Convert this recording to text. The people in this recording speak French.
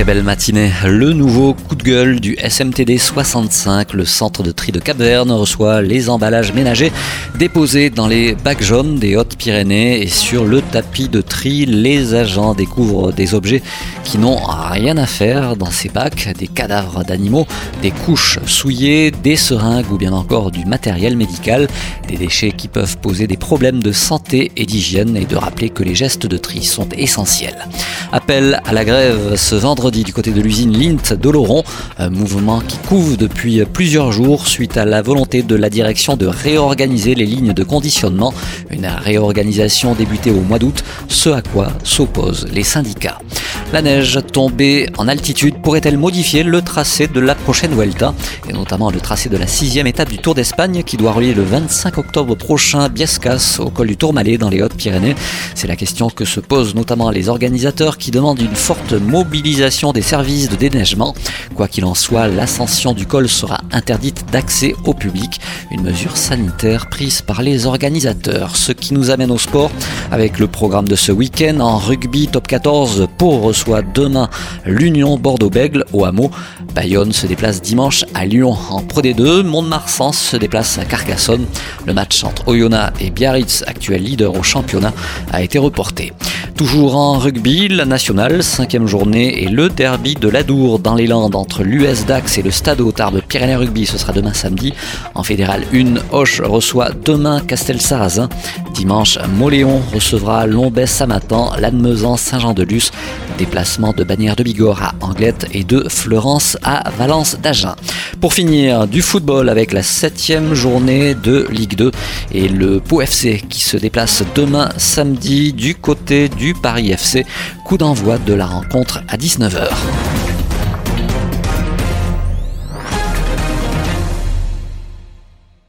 Très belle matinée. Le nouveau coup de gueule du SMTD 65, le centre de tri de Cap-Verne, reçoit les emballages ménagers déposés dans les bacs jaunes des Hautes-Pyrénées et sur le tapis de tri, les agents découvrent des objets qui n'ont rien à faire dans ces bacs, des cadavres d'animaux, des couches souillées, des seringues ou bien encore du matériel médical, des déchets qui peuvent poser des problèmes de santé et d'hygiène et de rappeler que les gestes de tri sont essentiels. Appel à la grève ce vendredi du côté de l'usine Lint d'Oloron, un mouvement qui couve depuis plusieurs jours suite à la volonté de la direction de réorganiser les lignes de conditionnement, une réorganisation débutée au mois d'août, ce à quoi s'opposent les syndicats. La neige tombée en altitude pourrait-elle modifier le tracé de la prochaine Vuelta, et notamment le tracé de la sixième étape du Tour d'Espagne qui doit relier le 25 octobre prochain Biescas au col du Tourmalet dans les Hautes-Pyrénées C'est la question que se posent notamment les organisateurs qui demandent une forte mobilisation des services de déneigement. Quoi qu'il en soit, l'ascension du col sera interdite d'accès au public, une mesure sanitaire prise par les organisateurs. Ce qui nous amène au sport avec le programme de ce week-end en rugby top 14 pour soit demain l'Union Bordeaux-Bègle au hameau. Bayonne se déplace dimanche à Lyon en Pro D2. Mont-de-Marsan se déplace à Carcassonne. Le match entre Oyonnax et Biarritz, actuel leader au championnat, a été reporté. Toujours en rugby, la nationale, cinquième journée, et le derby de l'Adour dans les Landes entre l'US Dax et le Stade Tarbes Pyrénées Rugby. Ce sera demain samedi. En fédéral 1, Hoche reçoit demain Castel-Sarrazin. Dimanche, Moléon recevra Lombès-Samatan, Lannemezan, Saint-Jean-de-Luz. Déplacement de Bagnères de Bigorre à Anglette et de Fleurance à Valence d'Agen. Pour finir, du football avec la septième journée de Ligue 2 et le Pau FC qui se déplace demain samedi du côté du Paris FC. Coup d'envoi de la rencontre à 19h.